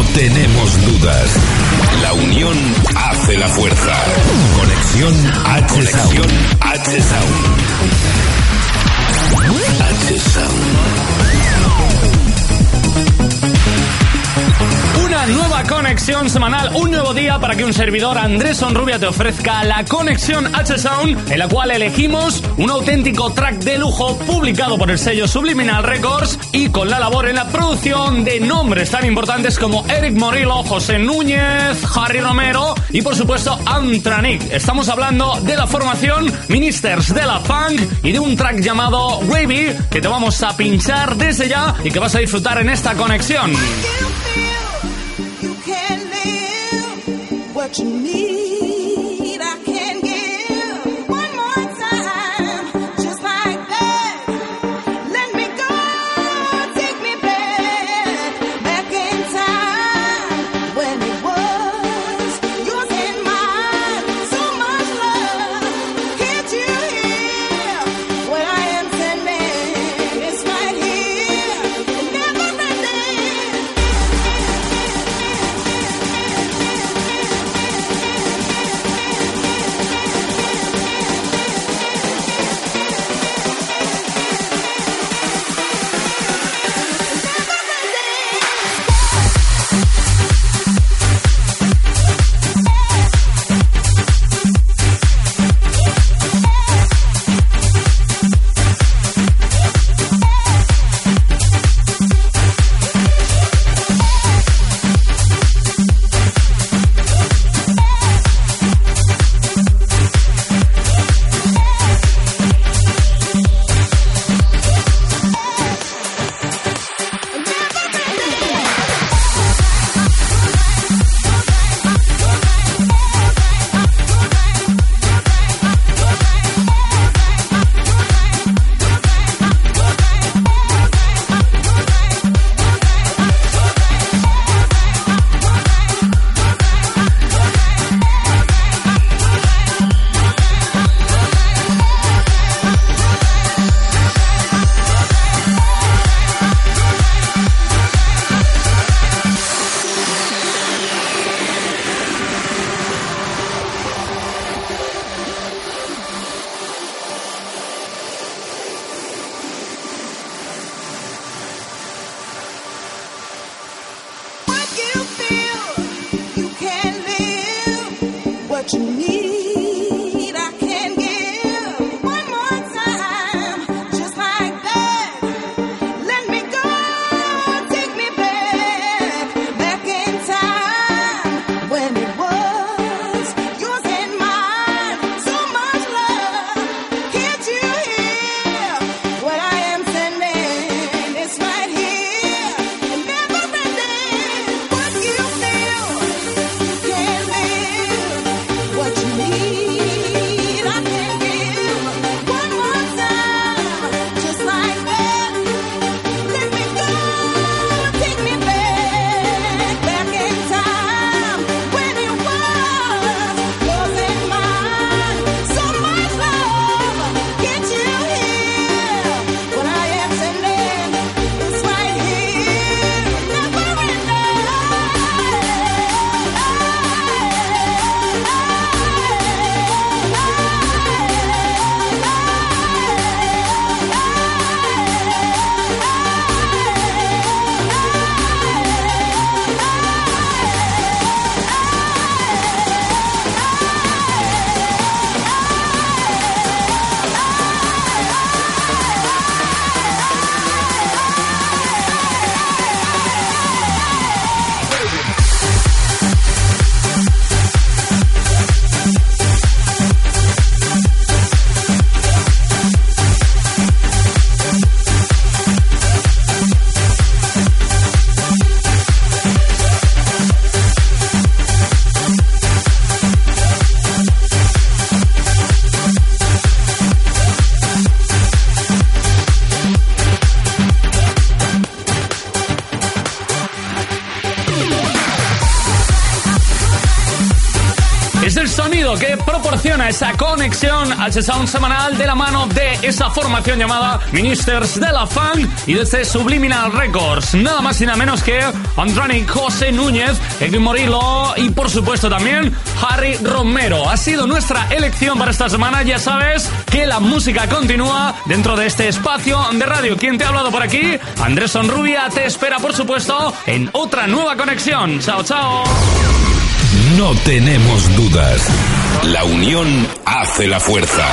no tenemos dudas. La unión hace la fuerza. Conexión H Conexión H Sound. H Sound. Nueva conexión semanal, un nuevo día para que un servidor Andrés Sonrubia te ofrezca la conexión H-Sound, en la cual elegimos un auténtico track de lujo publicado por el sello Subliminal Records y con la labor en la producción de nombres tan importantes como Eric Morillo, José Núñez, Harry Romero y por supuesto Antranik. Estamos hablando de la formación Ministers de la Funk y de un track llamado Wavy que te vamos a pinchar desde ya y que vas a disfrutar en esta conexión. to me. El sonido que proporciona esa conexión H Sound semanal de la mano de esa formación llamada Ministers de la Funk y desde Subliminal Records. Nada más y nada menos que Andrani José Núñez, Edwin Morillo y por supuesto también Harry Romero. Ha sido nuestra elección para esta semana. Ya sabes que la música continúa dentro de este espacio de radio. ¿Quién te ha hablado por aquí? Andrés Sonrubia te espera por supuesto en otra nueva conexión. Chao, chao. No tenemos dudas. La unión hace la fuerza.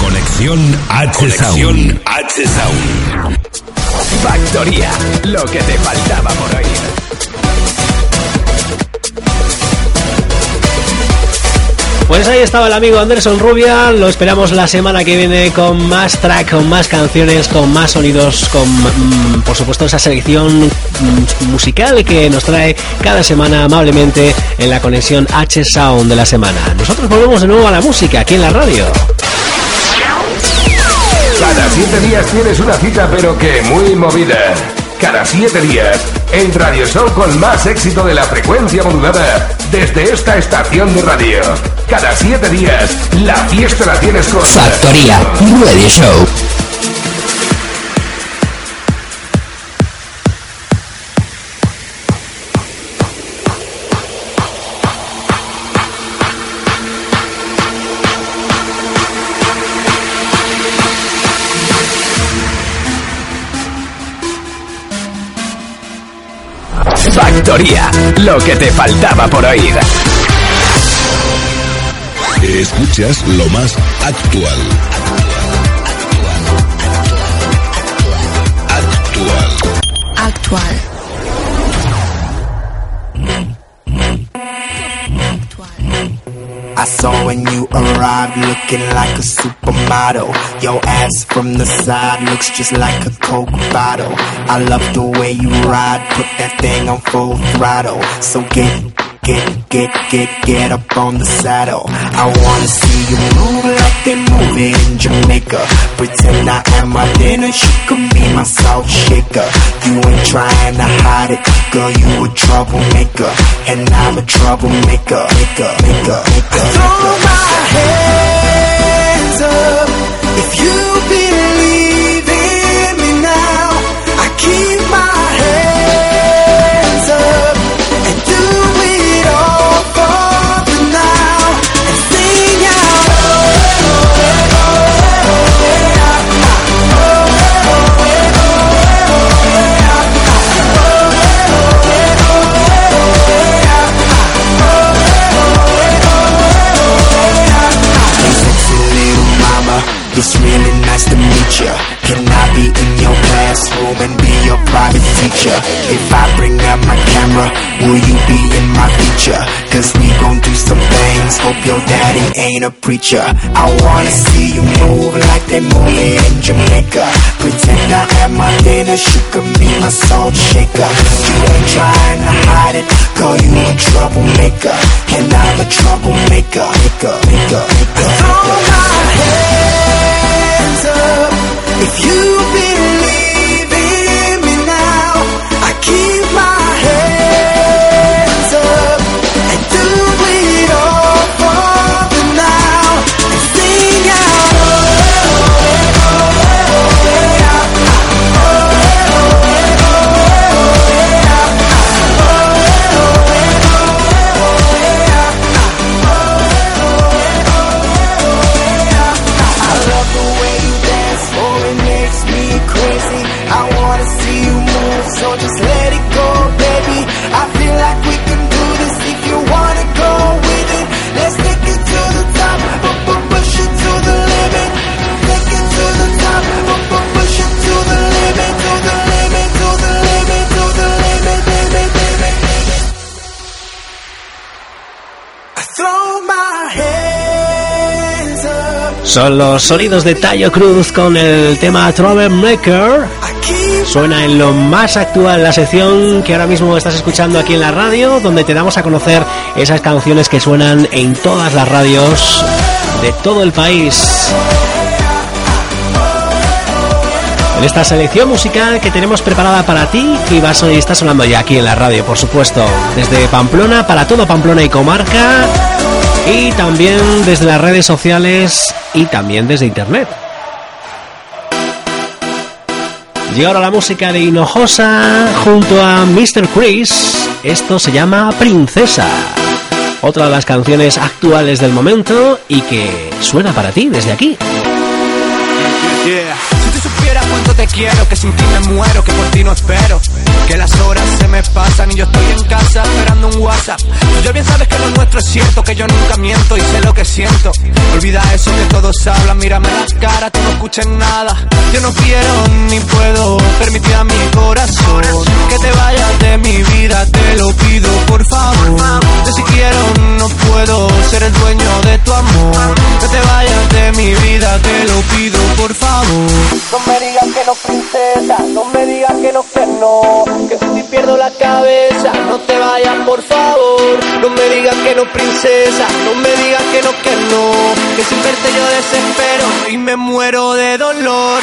Conexión H Conexión H Sound. Factoría, lo que te faltaba por oír. Pues ahí estaba el amigo Anderson Rubia, lo esperamos la semana que viene con más track, con más canciones, con más sonidos, con mm, por supuesto esa selección mm, musical que nos trae cada semana amablemente en la conexión H Sound de la semana. Nosotros volvemos de nuevo a la música aquí en la radio. Cada siete días tienes una cita, pero que muy movida. Cada siete días, el Radio Show con más éxito de la frecuencia modulada desde esta estación de radio. Cada siete días, la fiesta la tienes con Factoría Radio Show. Factoría, lo que te faltaba por oír. Escuchas lo más actual. Actual. Actual. I saw when you arrived looking like a supermodel. Your ass from the side looks just like a Coke bottle. I love the way you ride, put that thing on full throttle. So get, get, get, get, get up on the saddle. I wanna see you move like they move in Jamaica. Pretend I am my dinner, she could be my salt shaker. You ain't trying to hide it, girl, you a troublemaker. And I'm a troublemaker, maker, maker, maker. Throw my hands up if you If I bring out my camera, will you be in my feature? Cause we gon' do some things, hope your daddy ain't a preacher. I wanna see you move like they move in Jamaica. Pretend I have my dinner, she could be my salt shaker. You ain't trying to hide it, girl, you a troublemaker. And I'm a troublemaker, maker, maker, maker. Throw my hands up if you believe Son los sonidos de Tayo Cruz con el tema Troublemaker. Suena en lo más actual la sección que ahora mismo estás escuchando aquí en la radio, donde te damos a conocer esas canciones que suenan en todas las radios de todo el país. En esta selección musical que tenemos preparada para ti y vas y está sonando ya aquí en la radio, por supuesto, desde Pamplona para todo Pamplona y comarca. y también desde las redes sociales y también desde internet. Y ahora la música de Hinojosa junto a Mr. Chris. Esto se llama Princesa. Otra de las canciones actuales del momento y que suena para ti desde aquí. Supieras cuánto te quiero, que sin ti me muero, que por ti no espero. Que las horas se me pasan y yo estoy en casa esperando un WhatsApp. Ya bien sabes que lo nuestro es cierto, que yo nunca miento y sé lo que siento. Olvida eso que todos hablan, mírame la cara, tú no escuches nada. Yo no quiero ni puedo permitir a mi corazón que te vayas de mi vida, te lo pido por favor. Yo si quiero no puedo ser el dueño de tu amor. Que te vayas de mi vida, te lo pido por favor. No me digas que no, princesa, no me digas que no, que no. Que si pierdo la cabeza, no te vayas, por favor. No me digas que no, princesa, no me digas que no, que no. Que sin verte yo desespero y me muero de dolor.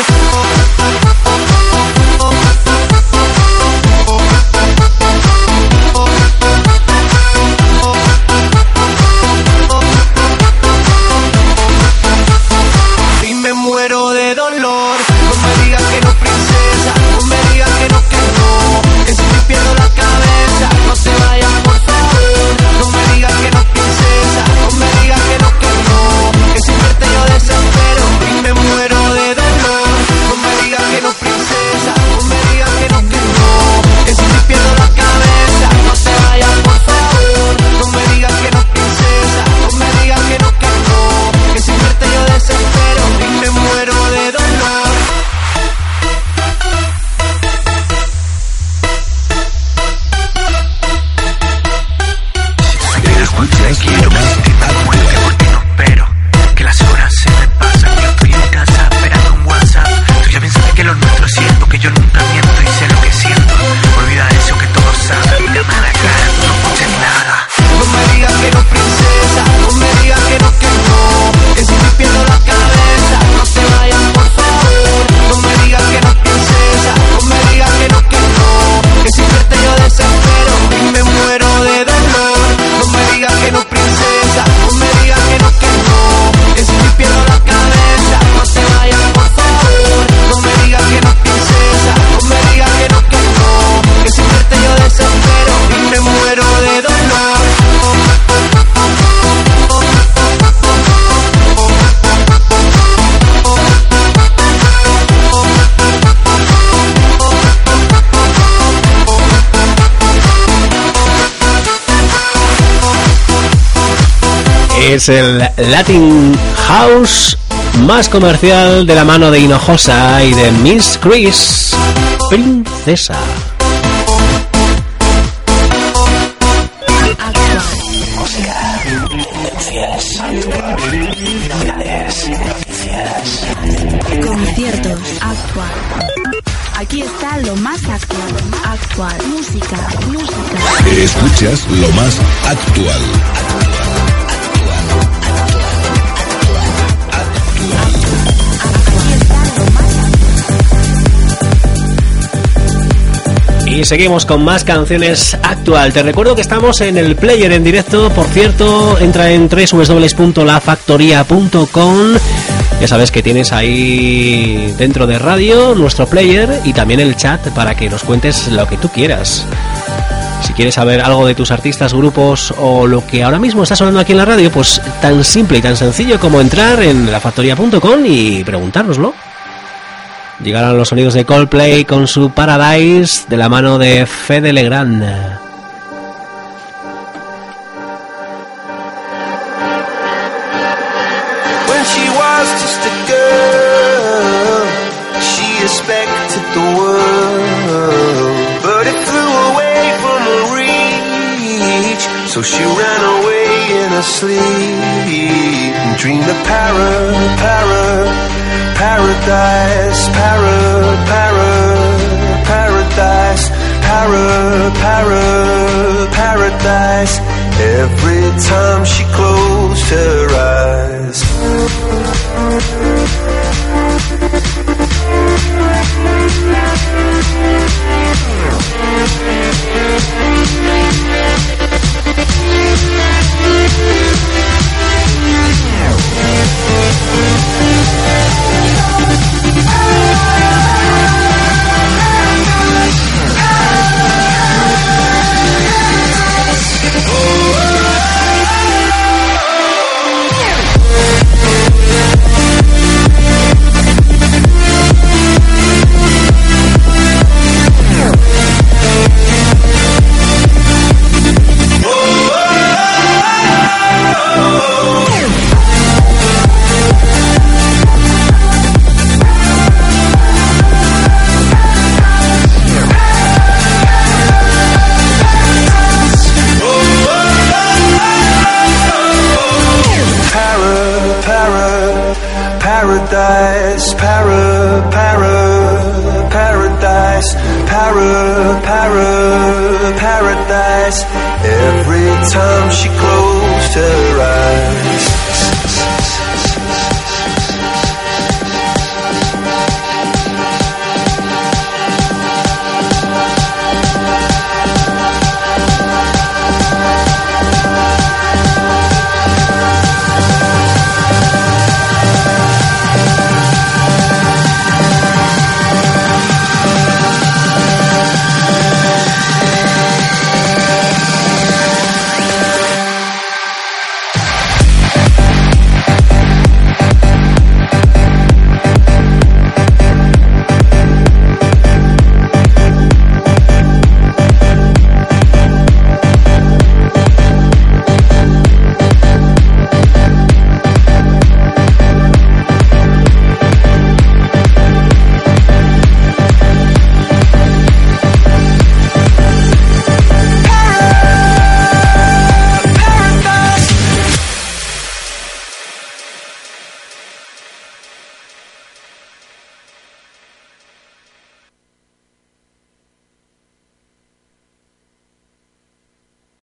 Es el Latin House más comercial de la mano de Hinojosa y de Miss Chris, Princesa. Conciertos actual. Aquí está lo más actual. Actual. Música. Música. Escuchas lo más actual. Y seguimos con más canciones actual. Te recuerdo que estamos en el player en directo. Por cierto, entra en www.lafactoría.com. Ya sabes que tienes ahí dentro de radio nuestro player y también el chat para que nos cuentes lo que tú quieras. Si quieres saber algo de tus artistas, grupos o lo que ahora mismo está sonando aquí en la radio, pues tan simple y tan sencillo como entrar en lafactoría.com y preguntárnoslo. Llegaron los sonidos de Coldplay con su Paradise de la mano de Fede Legrand. So she ran away in her sleep and dreamed of para, para, paradise, para, paradise. Every time she closed her